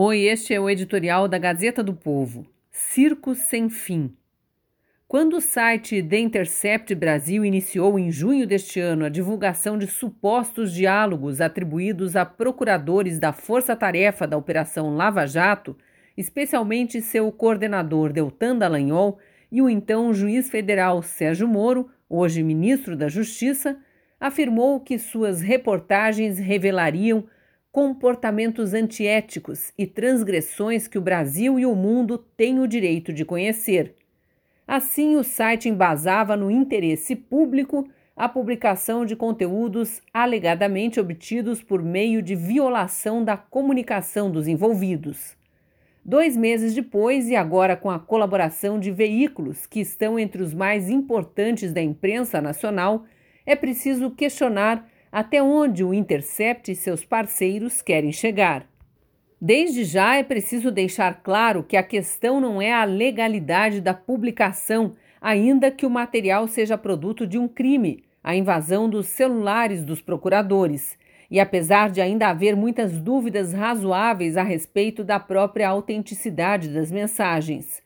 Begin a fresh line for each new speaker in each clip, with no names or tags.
Oi, este é o editorial da Gazeta do Povo. Circo Sem Fim. Quando o site The Intercept Brasil iniciou em junho deste ano a divulgação de supostos diálogos atribuídos a procuradores da Força Tarefa da Operação Lava Jato, especialmente seu coordenador Deltan Dallagnol e o então juiz federal Sérgio Moro, hoje ministro da Justiça, afirmou que suas reportagens revelariam comportamentos antiéticos e transgressões que o Brasil e o mundo têm o direito de conhecer. Assim, o site embasava no interesse público a publicação de conteúdos alegadamente obtidos por meio de violação da comunicação dos envolvidos. Dois meses depois, e agora com a colaboração de veículos que estão entre os mais importantes da imprensa nacional, é preciso questionar até onde o Intercept e seus parceiros querem chegar. Desde já é preciso deixar claro que a questão não é a legalidade da publicação, ainda que o material seja produto de um crime, a invasão dos celulares dos procuradores. E apesar de ainda haver muitas dúvidas razoáveis a respeito da própria autenticidade das mensagens.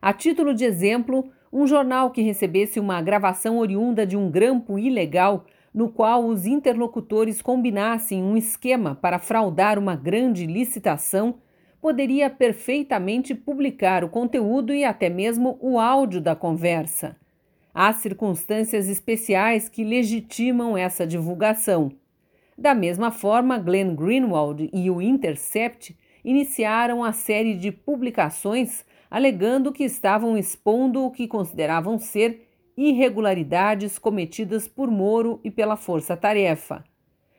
A título de exemplo, um jornal que recebesse uma gravação oriunda de um grampo ilegal no qual os interlocutores combinassem um esquema para fraudar uma grande licitação, poderia perfeitamente publicar o conteúdo e até mesmo o áudio da conversa. Há circunstâncias especiais que legitimam essa divulgação. Da mesma forma, Glenn Greenwald e o Intercept iniciaram a série de publicações alegando que estavam expondo o que consideravam ser irregularidades cometidas por Moro e pela Força Tarefa.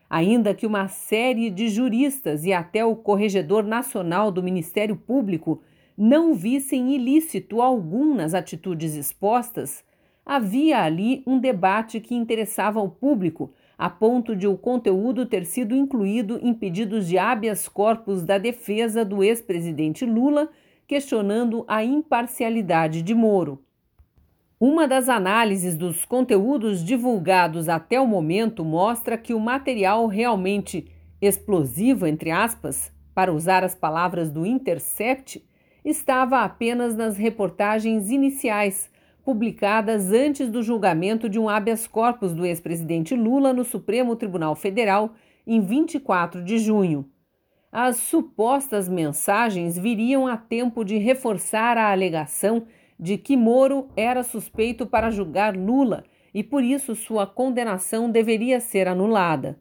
Ainda que uma série de juristas e até o Corregedor Nacional do Ministério Público não vissem ilícito algum nas atitudes expostas, havia ali um debate que interessava ao público, a ponto de o conteúdo ter sido incluído em pedidos de habeas corpus da defesa do ex-presidente Lula, questionando a imparcialidade de Moro. Uma das análises dos conteúdos divulgados até o momento mostra que o material realmente explosivo, entre aspas, para usar as palavras do Intercept, estava apenas nas reportagens iniciais, publicadas antes do julgamento de um habeas corpus do ex-presidente Lula no Supremo Tribunal Federal em 24 de junho. As supostas mensagens viriam a tempo de reforçar a alegação de que Moro era suspeito para julgar Lula e por isso sua condenação deveria ser anulada.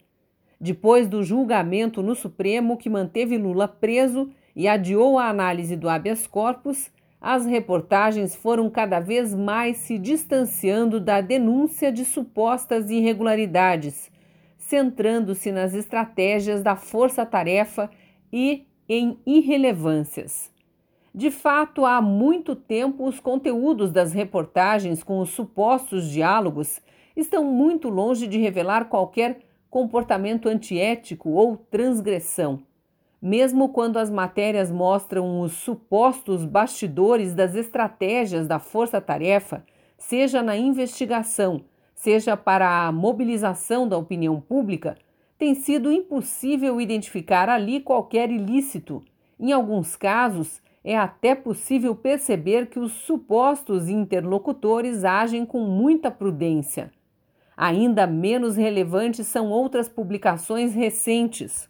Depois do julgamento no Supremo que manteve Lula preso e adiou a análise do habeas corpus, as reportagens foram cada vez mais se distanciando da denúncia de supostas irregularidades, centrando-se nas estratégias da força-tarefa e em irrelevâncias. De fato, há muito tempo os conteúdos das reportagens com os supostos diálogos estão muito longe de revelar qualquer comportamento antiético ou transgressão. Mesmo quando as matérias mostram os supostos bastidores das estratégias da força-tarefa, seja na investigação, seja para a mobilização da opinião pública, tem sido impossível identificar ali qualquer ilícito. Em alguns casos, é até possível perceber que os supostos interlocutores agem com muita prudência. Ainda menos relevantes são outras publicações recentes.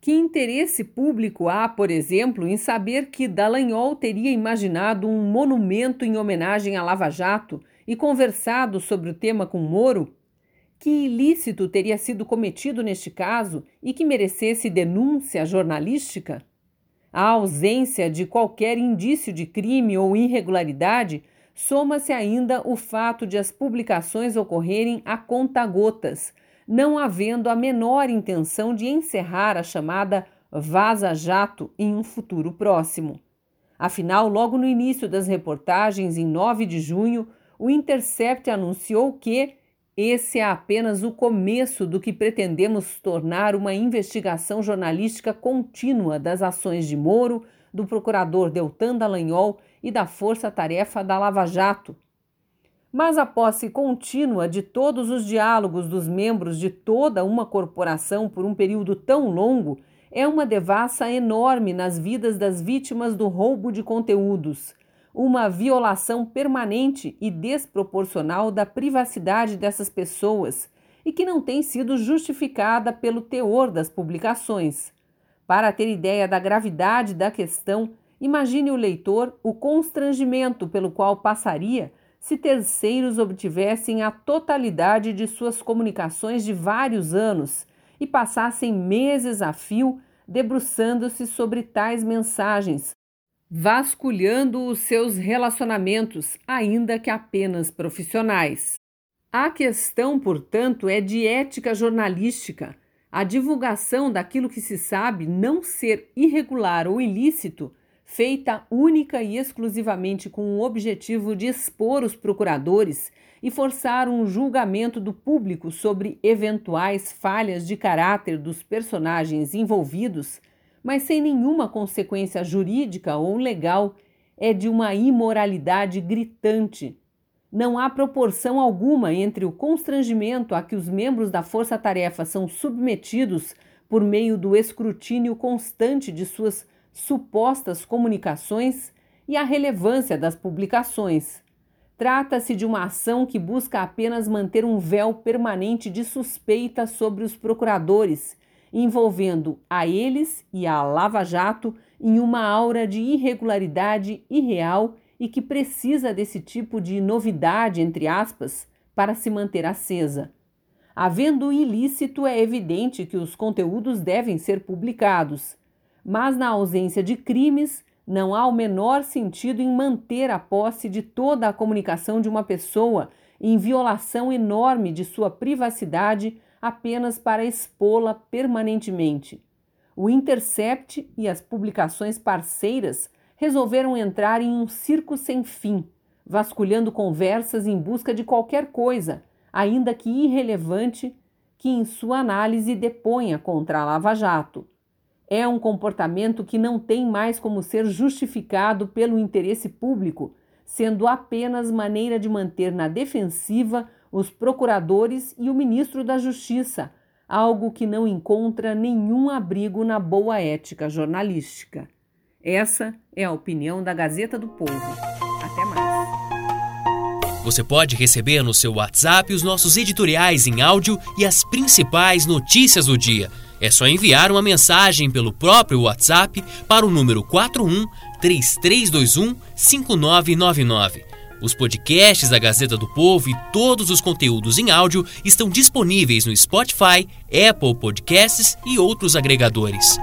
Que interesse público há, por exemplo, em saber que Dallagnol teria imaginado um monumento em homenagem a Lava Jato e conversado sobre o tema com Moro? Que ilícito teria sido cometido neste caso e que merecesse denúncia jornalística? A ausência de qualquer indício de crime ou irregularidade soma-se ainda o fato de as publicações ocorrerem a conta-gotas, não havendo a menor intenção de encerrar a chamada Vaza Jato em um futuro próximo. Afinal, logo no início das reportagens, em 9 de junho, o Intercept anunciou que esse é apenas o começo do que pretendemos tornar uma investigação jornalística contínua das ações de Moro, do procurador Deltan Dallagnol e da força-tarefa da Lava Jato. Mas a posse contínua de todos os diálogos dos membros de toda uma corporação por um período tão longo é uma devassa enorme nas vidas das vítimas do roubo de conteúdos, uma violação permanente e desproporcional da privacidade dessas pessoas e que não tem sido justificada pelo teor das publicações. Para ter ideia da gravidade da questão, imagine o leitor o constrangimento pelo qual passaria se terceiros obtivessem a totalidade de suas comunicações de vários anos e passassem meses a fio debruçando-se sobre tais mensagens, vasculhando os seus relacionamentos, ainda que apenas profissionais. A questão, portanto, é de ética jornalística. A divulgação daquilo que se sabe não ser irregular ou ilícito feita única e exclusivamente com o objetivo de expor os procuradores e forçar um julgamento do público sobre eventuais falhas de caráter dos personagens envolvidos, mas sem nenhuma consequência jurídica ou legal, é de uma imoralidade gritante. Não há proporção alguma entre o constrangimento a que os membros da força-tarefa são submetidos por meio do escrutínio constante de suas supostas comunicações e a relevância das publicações. Trata-se de uma ação que busca apenas manter um véu permanente de suspeita sobre os procuradores, envolvendo a eles e a Lava Jato em uma aura de irregularidade irreal e que precisa desse tipo de novidade, entre aspas, para se manter acesa. Havendo ilícito, é evidente que os conteúdos devem ser publicados mas na ausência de crimes, não há o menor sentido em manter a posse de toda a comunicação de uma pessoa em violação enorme de sua privacidade apenas para expô-la permanentemente. O Intercept e as publicações parceiras resolveram entrar em um circo sem fim, vasculhando conversas em busca de qualquer coisa, ainda que irrelevante, que em sua análise deponha contra a Lava Jato é um comportamento que não tem mais como ser justificado pelo interesse público, sendo apenas maneira de manter na defensiva os procuradores e o ministro da Justiça, algo que não encontra nenhum abrigo na boa ética jornalística. Essa é a opinião da Gazeta do Povo. Até mais.
Você pode receber no seu WhatsApp os nossos editoriais em áudio e as principais notícias do dia. É só enviar uma mensagem pelo próprio WhatsApp para o número 41 3321 5999. Os podcasts da Gazeta do Povo e todos os conteúdos em áudio estão disponíveis no Spotify, Apple Podcasts e outros agregadores.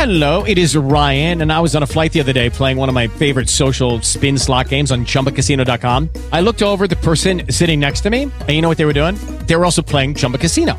Hello, it is Ryan, and I was on a flight the other day playing one of my favorite social spin slot games on chumbacasino.com. I looked over the person sitting next to me, and you know what they were doing? They were also playing Chumba Casino.